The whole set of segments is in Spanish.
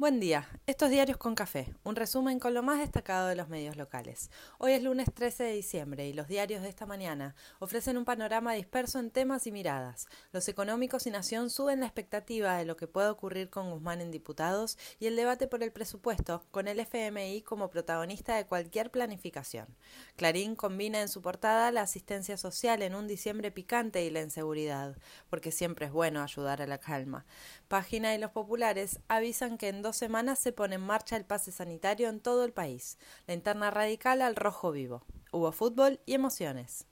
Buen día, estos diarios con café, un resumen con lo más destacado de los medios locales. Hoy es lunes 13 de diciembre y los diarios de esta mañana ofrecen un panorama disperso en temas y miradas. Los económicos y Nación suben la expectativa de lo que puede ocurrir con Guzmán en diputados y el debate por el presupuesto, con el FMI como protagonista de cualquier planificación. Clarín combina en su portada la asistencia social en un diciembre picante y la inseguridad, porque siempre es bueno ayudar a la calma. Página y los populares avisan que en dos semanas se pone en marcha el pase sanitario en todo el país. La interna radical al rojo vivo. Hubo fútbol y emociones.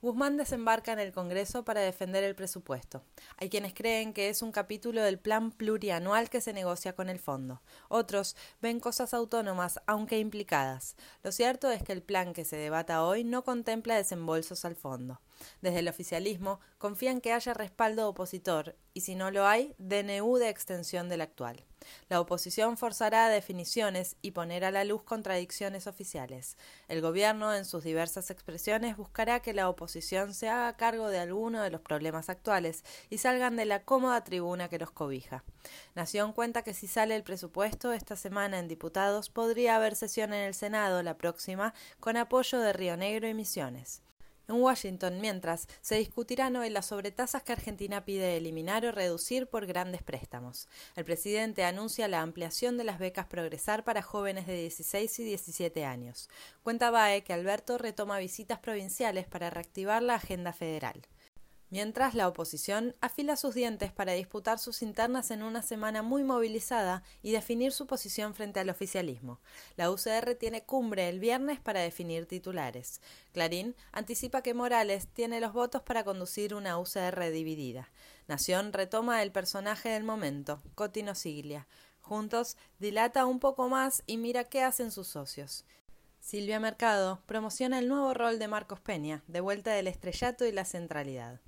Guzmán desembarca en el Congreso para defender el presupuesto. Hay quienes creen que es un capítulo del plan plurianual que se negocia con el fondo. Otros ven cosas autónomas, aunque implicadas. Lo cierto es que el plan que se debata hoy no contempla desembolsos al fondo. Desde el oficialismo confían que haya respaldo opositor y si no lo hay, DNU de extensión del actual. La oposición forzará definiciones y poner a la luz contradicciones oficiales. El gobierno, en sus diversas expresiones, buscará que la oposición se haga cargo de alguno de los problemas actuales y salgan de la cómoda tribuna que los cobija. Nación cuenta que si sale el presupuesto esta semana en diputados podría haber sesión en el Senado la próxima con apoyo de Río Negro y Misiones. En Washington, mientras, se discutirán hoy las sobretasas que Argentina pide eliminar o reducir por grandes préstamos. El presidente anuncia la ampliación de las becas Progresar para jóvenes de 16 y 17 años. Cuenta BAE que Alberto retoma visitas provinciales para reactivar la agenda federal mientras la oposición afila sus dientes para disputar sus internas en una semana muy movilizada y definir su posición frente al oficialismo. La UCR tiene cumbre el viernes para definir titulares. Clarín anticipa que Morales tiene los votos para conducir una UCR dividida. Nación retoma el personaje del momento, Cotino Siglia. Juntos dilata un poco más y mira qué hacen sus socios. Silvia Mercado promociona el nuevo rol de Marcos Peña, de vuelta del estrellato y la centralidad.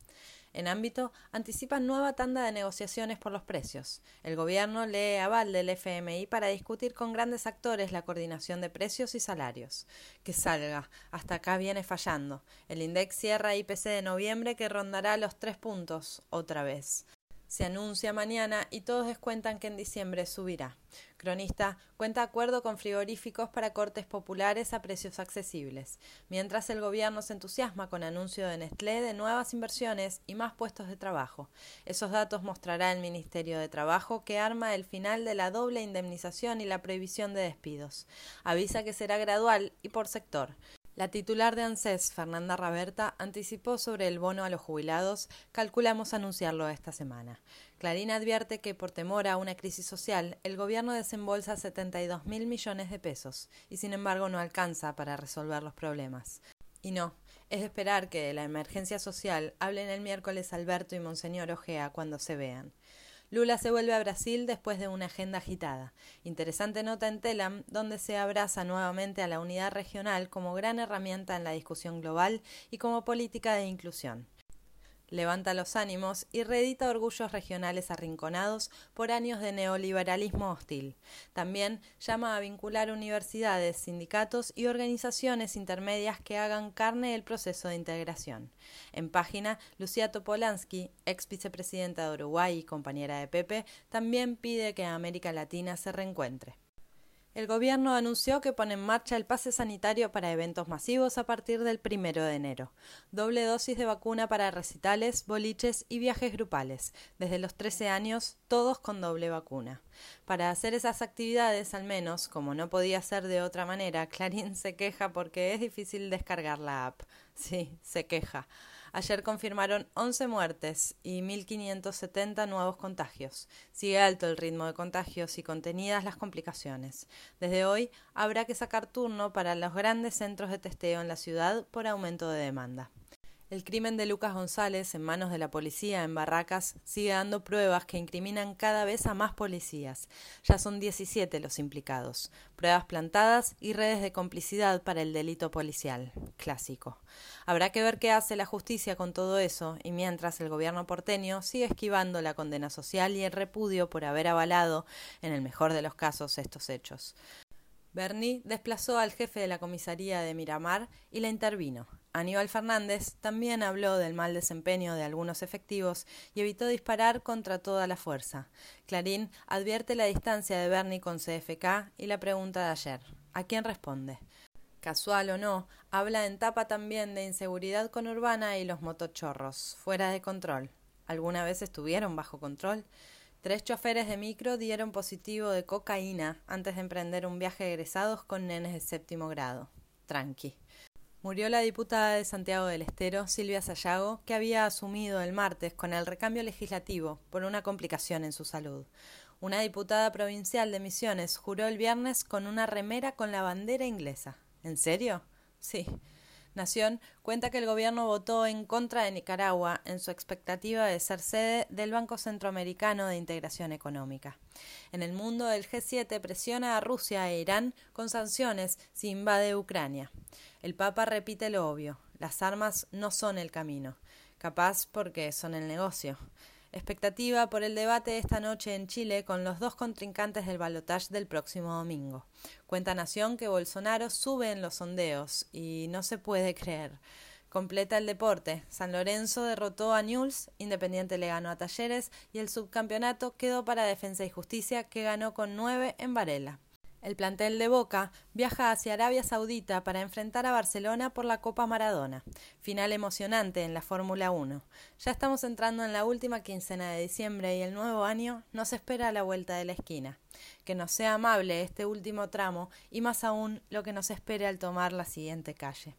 En ámbito, anticipan nueva tanda de negociaciones por los precios. El gobierno lee aval del FMI para discutir con grandes actores la coordinación de precios y salarios. Que salga, hasta acá viene fallando. El INDEX cierra IPC de noviembre que rondará los tres puntos, otra vez se anuncia mañana y todos descuentan que en diciembre subirá. Cronista cuenta acuerdo con frigoríficos para cortes populares a precios accesibles, mientras el gobierno se entusiasma con anuncio de Nestlé de nuevas inversiones y más puestos de trabajo. Esos datos mostrará el Ministerio de Trabajo que arma el final de la doble indemnización y la prohibición de despidos. Avisa que será gradual y por sector. La titular de ANSES, Fernanda Raberta, anticipó sobre el bono a los jubilados, calculamos anunciarlo esta semana. Clarín advierte que por temor a una crisis social, el gobierno desembolsa 72 mil millones de pesos y sin embargo no alcanza para resolver los problemas. Y no, es de esperar que de la emergencia social hablen el miércoles Alberto y Monseñor Ojea cuando se vean. Lula se vuelve a Brasil después de una agenda agitada. Interesante nota en Telam, donde se abraza nuevamente a la unidad regional como gran herramienta en la discusión global y como política de inclusión levanta los ánimos y reedita orgullos regionales arrinconados por años de neoliberalismo hostil. También llama a vincular universidades, sindicatos y organizaciones intermedias que hagan carne el proceso de integración. En página, Lucía Topolansky, ex vicepresidenta de Uruguay y compañera de Pepe, también pide que América Latina se reencuentre. El gobierno anunció que pone en marcha el pase sanitario para eventos masivos a partir del primero de enero. Doble dosis de vacuna para recitales, boliches y viajes grupales. Desde los 13 años, todos con doble vacuna. Para hacer esas actividades, al menos, como no podía ser de otra manera, Clarín se queja porque es difícil descargar la app. Sí, se queja. Ayer confirmaron 11 muertes y 1.570 nuevos contagios. Sigue alto el ritmo de contagios y contenidas las complicaciones. Desde hoy habrá que sacar turno para los grandes centros de testeo en la ciudad por aumento de demanda. El crimen de Lucas González en manos de la policía en Barracas sigue dando pruebas que incriminan cada vez a más policías. Ya son 17 los implicados. Pruebas plantadas y redes de complicidad para el delito policial. Clásico. Habrá que ver qué hace la justicia con todo eso y mientras el gobierno porteño sigue esquivando la condena social y el repudio por haber avalado, en el mejor de los casos, estos hechos. Bernie desplazó al jefe de la comisaría de Miramar y la intervino. Aníbal Fernández también habló del mal desempeño de algunos efectivos y evitó disparar contra toda la fuerza. Clarín advierte la distancia de Bernie con CFK y la pregunta de ayer. ¿A quién responde? Casual o no, habla en tapa también de inseguridad conurbana y los motochorros, fuera de control. ¿Alguna vez estuvieron bajo control? Tres choferes de micro dieron positivo de cocaína antes de emprender un viaje egresados con nenes de séptimo grado. Tranqui. Murió la diputada de Santiago del Estero, Silvia Sayago, que había asumido el martes con el recambio legislativo por una complicación en su salud. Una diputada provincial de Misiones juró el viernes con una remera con la bandera inglesa. ¿En serio? Sí. Nación cuenta que el gobierno votó en contra de Nicaragua en su expectativa de ser sede del Banco Centroamericano de Integración Económica. En el mundo, el G7 presiona a Rusia e Irán con sanciones si invade Ucrania. El Papa repite lo obvio: las armas no son el camino, capaz porque son el negocio. Expectativa por el debate esta noche en Chile con los dos contrincantes del balotaje del próximo domingo. Cuenta Nación que Bolsonaro sube en los sondeos y no se puede creer. Completa el deporte. San Lorenzo derrotó a Newell's, Independiente le ganó a Talleres y el subcampeonato quedó para Defensa y Justicia que ganó con nueve en Varela. El plantel de Boca viaja hacia Arabia Saudita para enfrentar a Barcelona por la Copa Maradona. Final emocionante en la Fórmula 1. Ya estamos entrando en la última quincena de diciembre y el nuevo año nos espera a la vuelta de la esquina. Que nos sea amable este último tramo y más aún lo que nos espere al tomar la siguiente calle.